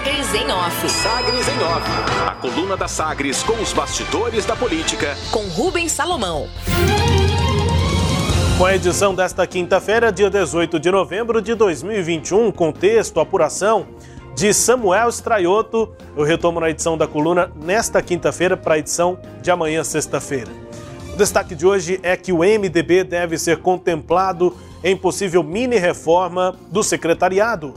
Sagres em Off. Sagres em Off. A coluna da Sagres com os bastidores da política. Com Rubens Salomão. Com a edição desta quinta-feira, dia 18 de novembro de 2021, contexto, apuração de Samuel Straioto, eu retomo na edição da coluna nesta quinta-feira para a edição de amanhã, sexta-feira. O destaque de hoje é que o MDB deve ser contemplado em possível mini-reforma do secretariado.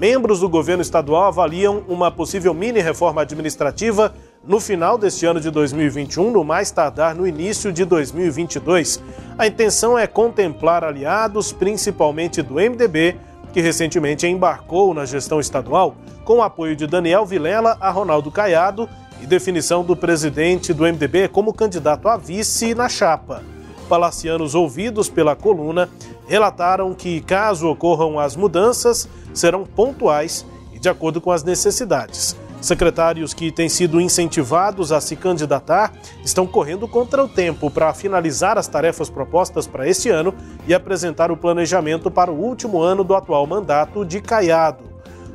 Membros do governo estadual avaliam uma possível mini-reforma administrativa no final deste ano de 2021, no mais tardar no início de 2022. A intenção é contemplar aliados, principalmente do MDB, que recentemente embarcou na gestão estadual, com o apoio de Daniel Vilela a Ronaldo Caiado e definição do presidente do MDB como candidato a vice na chapa. Palacianos ouvidos pela coluna relataram que, caso ocorram as mudanças, serão pontuais e de acordo com as necessidades. Secretários que têm sido incentivados a se candidatar estão correndo contra o tempo para finalizar as tarefas propostas para este ano e apresentar o planejamento para o último ano do atual mandato de Caiado.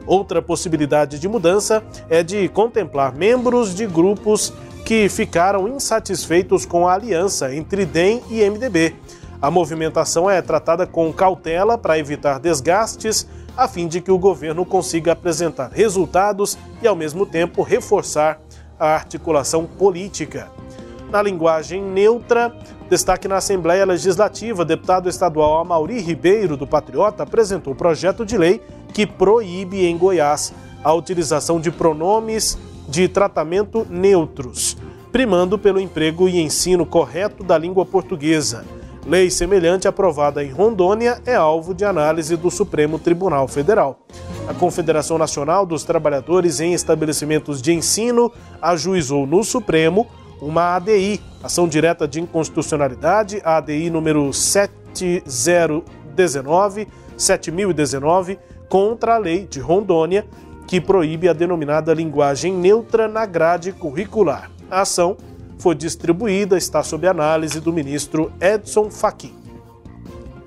Outra possibilidade de mudança é de contemplar membros de grupos que ficaram insatisfeitos com a aliança entre DEM e MDB. A movimentação é tratada com cautela para evitar desgastes a fim de que o governo consiga apresentar resultados e, ao mesmo tempo, reforçar a articulação política. Na linguagem neutra, destaque na Assembleia Legislativa, deputado estadual Amauri Ribeiro, do Patriota, apresentou o projeto de lei que proíbe em Goiás a utilização de pronomes de tratamento neutros, primando pelo emprego e ensino correto da língua portuguesa. Lei semelhante aprovada em Rondônia é alvo de análise do Supremo Tribunal Federal. A Confederação Nacional dos Trabalhadores em Estabelecimentos de Ensino ajuizou no Supremo uma ADI, Ação Direta de Inconstitucionalidade, ADI número 7019, 7019, contra a lei de Rondônia, que proíbe a denominada linguagem neutra na grade curricular. A ação foi distribuída, está sob análise do ministro Edson Fachin.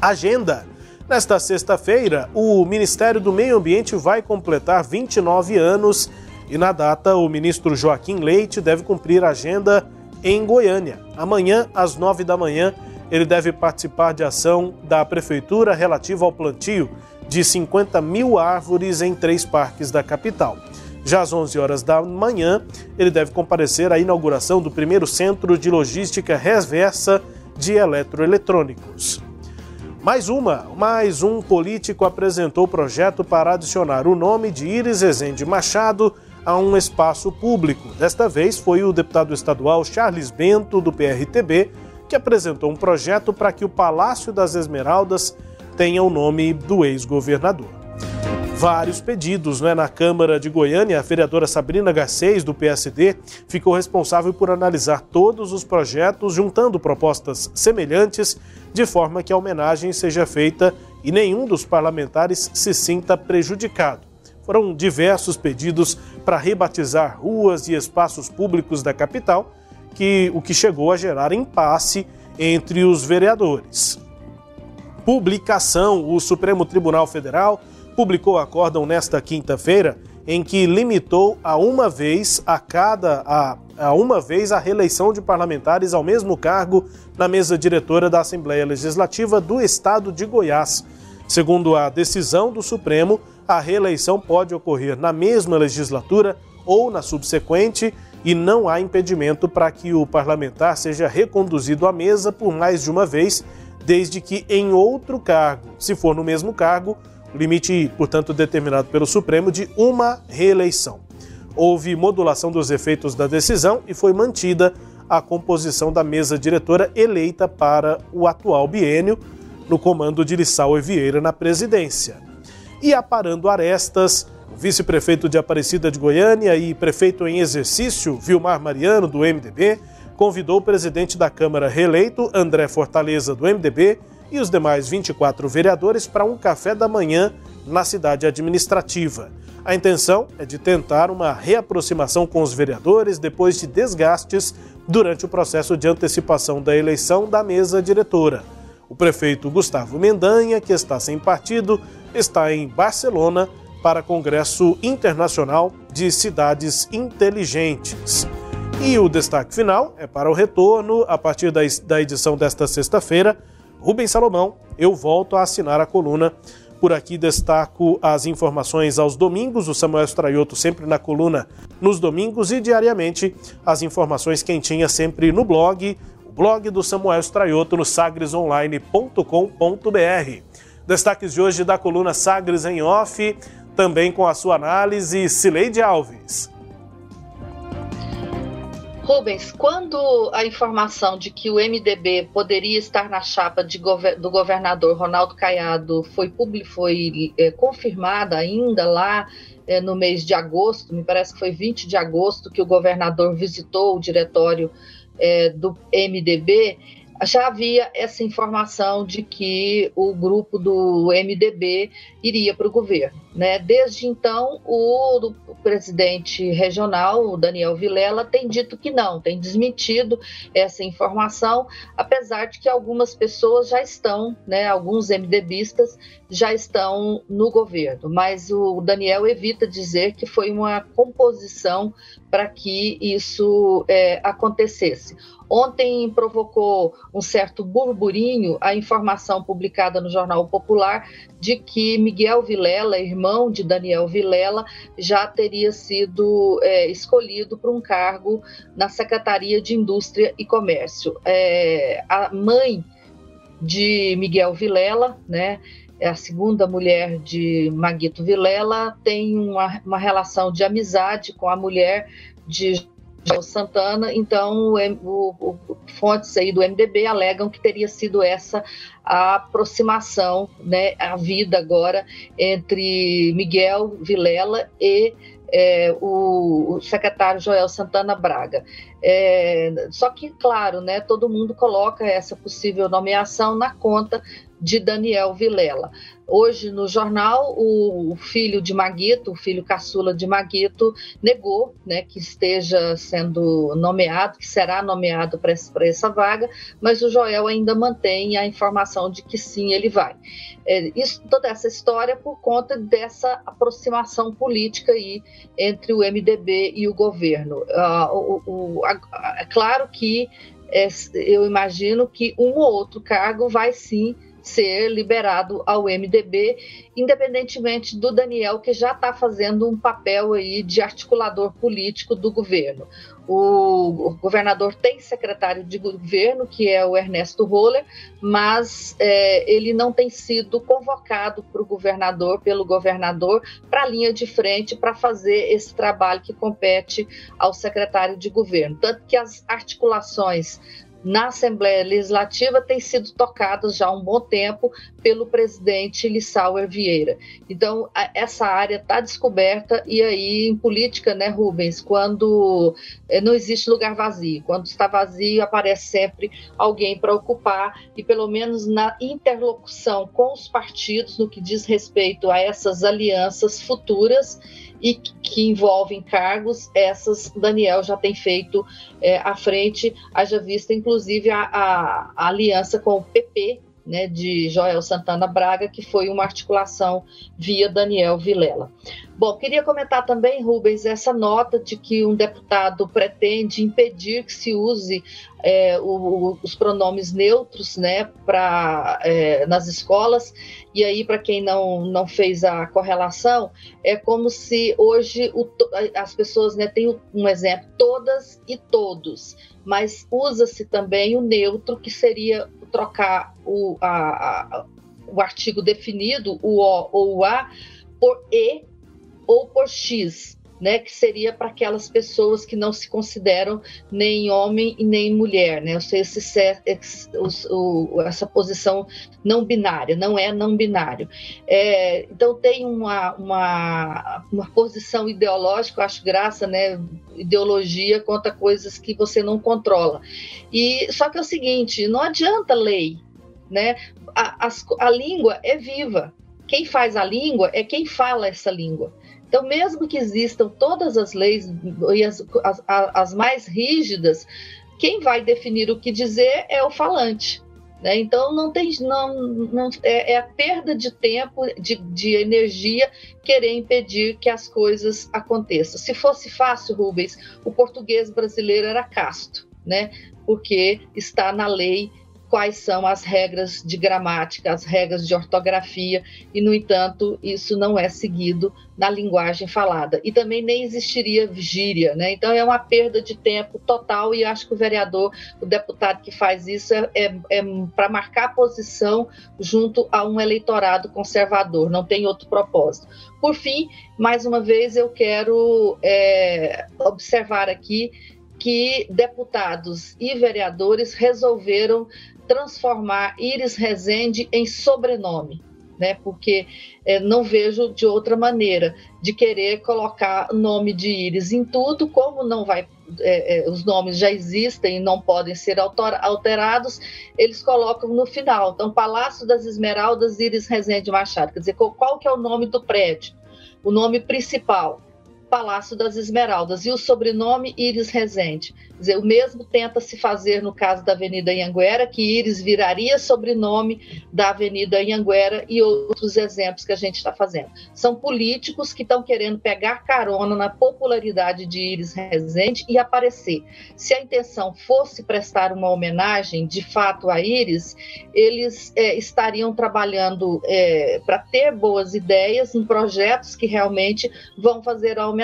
Agenda. Nesta sexta-feira, o Ministério do Meio Ambiente vai completar 29 anos e na data o ministro Joaquim Leite deve cumprir a agenda em Goiânia. Amanhã, às 9 da manhã, ele deve participar de ação da Prefeitura relativa ao plantio de 50 mil árvores em três parques da capital. Já às 11 horas da manhã, ele deve comparecer à inauguração do primeiro centro de logística reversa de eletroeletrônicos. Mais uma, mais um político apresentou o projeto para adicionar o nome de Iris Rezende Machado a um espaço público. Desta vez foi o deputado estadual Charles Bento, do PRTB, que apresentou um projeto para que o Palácio das Esmeraldas tenha o nome do ex-governador vários pedidos. Né? Na Câmara de Goiânia, a vereadora Sabrina Garcês, do PSD, ficou responsável por analisar todos os projetos, juntando propostas semelhantes, de forma que a homenagem seja feita e nenhum dos parlamentares se sinta prejudicado. Foram diversos pedidos para rebatizar ruas e espaços públicos da capital, que o que chegou a gerar impasse entre os vereadores. Publicação: o Supremo Tribunal Federal publicou acórdão nesta quinta-feira em que limitou a uma vez a cada a, a uma vez a reeleição de parlamentares ao mesmo cargo na mesa diretora da Assembleia Legislativa do Estado de Goiás. Segundo a decisão do Supremo, a reeleição pode ocorrer na mesma legislatura ou na subsequente e não há impedimento para que o parlamentar seja reconduzido à mesa por mais de uma vez, desde que em outro cargo, se for no mesmo cargo, limite, portanto, determinado pelo Supremo de uma reeleição. Houve modulação dos efeitos da decisão e foi mantida a composição da mesa diretora eleita para o atual biênio, no comando de Lissau Vieira na presidência. E aparando arestas, vice-prefeito de Aparecida de Goiânia e prefeito em exercício, Vilmar Mariano, do MDB, convidou o presidente da Câmara reeleito, André Fortaleza, do MDB, e os demais 24 vereadores para um café da manhã na cidade administrativa. A intenção é de tentar uma reaproximação com os vereadores depois de desgastes durante o processo de antecipação da eleição da mesa diretora. O prefeito Gustavo Mendanha, que está sem partido, está em Barcelona para Congresso Internacional de Cidades Inteligentes. E o destaque final é para o retorno, a partir da edição desta sexta-feira. Rubens Salomão, eu volto a assinar a coluna. Por aqui destaco as informações aos domingos, o Samuel Straioto sempre na coluna nos domingos e diariamente as informações quentinhas sempre no blog, o blog do Samuel Straioto no sagresonline.com.br. Destaques de hoje da coluna Sagres em Off, também com a sua análise, Cileide Alves. Rubens, quando a informação de que o MDB poderia estar na chapa gover do governador Ronaldo Caiado foi, foi é, confirmada ainda lá é, no mês de agosto, me parece que foi 20 de agosto que o governador visitou o diretório é, do MDB, já havia essa informação de que o grupo do MDB iria para o governo. Né? Desde então, o, o, presidente regional, o Daniel Vilela, tem dito que não, tem desmentido essa informação, apesar de que algumas pessoas já estão, né, alguns MDBistas já estão no governo, mas o Daniel evita dizer que foi uma composição para que isso é, acontecesse. Ontem provocou um certo burburinho a informação publicada no Jornal Popular de que Miguel Vilela, irmão de Daniel Vilela, já teria sido é, escolhido para um cargo na Secretaria de Indústria e Comércio. É, a mãe de Miguel Vilela, né? É a segunda mulher de Maguito Vilela, tem uma, uma relação de amizade com a mulher de Santana, então o, o, o, fontes aí do MDB alegam que teria sido essa a aproximação, né, a vida agora entre Miguel Vilela e é, o, o, secretário Joel Santana Braga. É, só que, claro, né, todo mundo coloca essa possível nomeação na conta de Daniel Vilela. Hoje, no jornal, o filho de Maguito, o filho caçula de Maguito, negou né, que esteja sendo nomeado, que será nomeado para essa vaga, mas o Joel ainda mantém a informação de que sim, ele vai. É, isso, toda essa história por conta dessa aproximação política aí entre o MDB e o governo. Ah, o, o, a, é claro que é, eu imagino que um ou outro cargo vai sim ser liberado ao MDB, independentemente do Daniel, que já está fazendo um papel aí de articulador político do governo. O, governador tem secretário de governo, que é o Ernesto Roller, mas é, ele não tem sido convocado para o governador, pelo governador, para a linha de frente para fazer esse trabalho que compete ao secretário de governo. Tanto que as articulações na Assembleia Legislativa têm sido tocadas já há um bom tempo pelo presidente Lissauer Vieira. Então, essa área está descoberta e aí em política, né, Rubens, quando é, não existe lugar vazio, quando está vazio aparece sempre alguém para ocupar e pelo menos na interlocução com os partidos no que diz respeito a essas alianças futuras, e que envolvem cargos, essas Daniel já tem feito é, à frente, haja vista inclusive a, a, a aliança com o PP, né, de Joel Santana Braga, que foi uma articulação via Daniel Vilela. Bom, queria comentar também, Rubens, essa nota de que um deputado pretende impedir que se use é, o, os pronomes neutros né, pra, é, nas escolas. E aí, para quem não, não fez a correlação, é como se hoje o, as pessoas né, têm um exemplo, todas e todos, mas usa-se também o neutro, que seria trocar o, a, a, o artigo definido, o O ou o A, por E ou por X, né, que seria para aquelas pessoas que não se consideram nem homem e nem mulher, né, ou seja, esse, o, essa posição não binária, não é não binário. É, então tem uma, uma, uma posição ideológica, eu acho graça, né, ideologia contra coisas que você não controla. E só que é o seguinte, não adianta lei, né, a, a, a língua é viva. Quem faz a língua é quem fala essa língua. Então, mesmo que existam todas as leis e as, as, as mais rígidas, quem vai definir o que dizer é o falante. Né? Então não tem, não, não é, é, a perda de tempo, de, de energia, querer impedir que as coisas aconteçam. Se fosse fácil, Rubens, o português brasileiro era casto, né? Porque está na lei quais são as regras de gramática, as regras de ortografia, e, no entanto, isso não é seguido na linguagem falada. E também nem existiria gíria, né? Então é uma perda de tempo total, e acho que o vereador, o deputado que faz isso, é, é, é para marcar posição junto a um eleitorado conservador, não tem outro propósito. Por fim, mais uma vez, eu quero é, observar aqui que deputados e vereadores resolveram transformar Iris Rezende em sobrenome, né? Porque é, não vejo de outra maneira de querer colocar nome de Iris em tudo, como não vai, é, é, os nomes já existem e não podem ser alterados, eles colocam no final. Então, Palácio das Esmeraldas, Iris Rezende Machado. Quer dizer, qual, qual que é o nome do prédio? O nome principal. Palácio das Esmeraldas e o sobrenome Iris Rezende. Quer dizer, o mesmo tenta se fazer no caso da Avenida Anhanguera, que Iris viraria sobrenome da Avenida Anhanguera e outros exemplos que a gente está fazendo. São políticos que estão querendo pegar carona na popularidade de Iris Rezende e aparecer. Se a intenção fosse prestar uma homenagem de fato a Iris, eles é, estariam trabalhando é, para ter boas ideias em projetos que realmente vão fazer a homenagem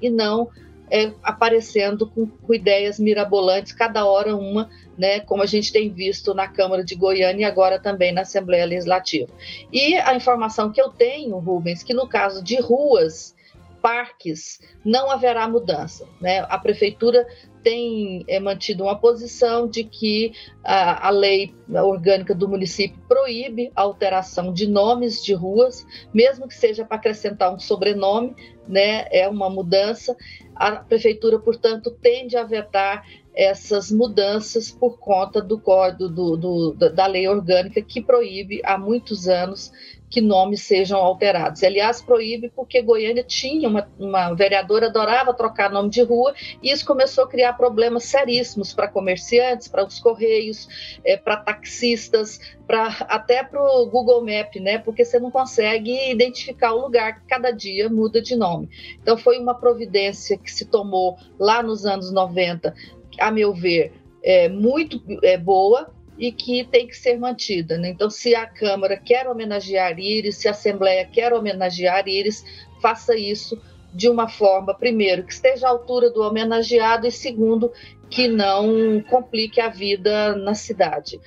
e não é, aparecendo com, com, ideias mirabolantes, cada hora uma, né, como a gente tem visto na Câmara de Goiânia e agora também na Assembleia Legislativa. E a informação que eu tenho, Rubens, que no caso de ruas, parques, não haverá mudança. Né? A Prefeitura tem é, mantido uma posição de que a, a, lei orgânica do município proíbe a alteração de nomes de ruas, mesmo que seja para acrescentar um sobrenome, né? É uma mudança. A prefeitura, portanto, tende a vetar essas mudanças por conta do código do, do, da lei orgânica que proíbe há muitos anos que nomes sejam alterados. Aliás, proíbe porque Goiânia tinha uma, uma vereadora adorava trocar nome de rua e isso começou a criar problemas seríssimos para comerciantes, para os correios, é, para taxistas, para até para o Google Map, né? Porque você não consegue identificar o lugar que cada dia muda de nome. Então foi uma providência que se tomou lá nos anos 90, a meu ver, é, muito é, boa, e que tem que ser mantida. Né? Então, se a Câmara quer homenagear Íris, se a Assembleia quer homenagear Íris, faça isso de uma forma, primeiro, que esteja à altura do homenageado e, segundo, que não complique a vida na cidade,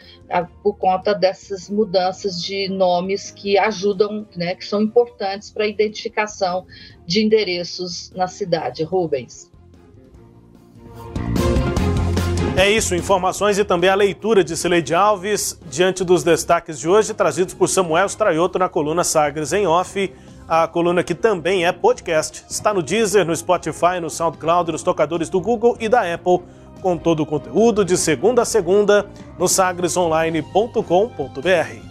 por conta dessas mudanças de nomes que ajudam, né, que são importantes para a identificação de endereços na cidade. Rubens. É isso, informações e também a leitura de Sileide Alves diante dos destaques de hoje trazidos por Samuel Straioto na coluna Sagres em Off. A coluna que também é podcast. Está no Deezer, no Spotify, no SoundCloud, nos tocadores do Google e da Apple, com todo o conteúdo de segunda a segunda no sagresonline.com.br.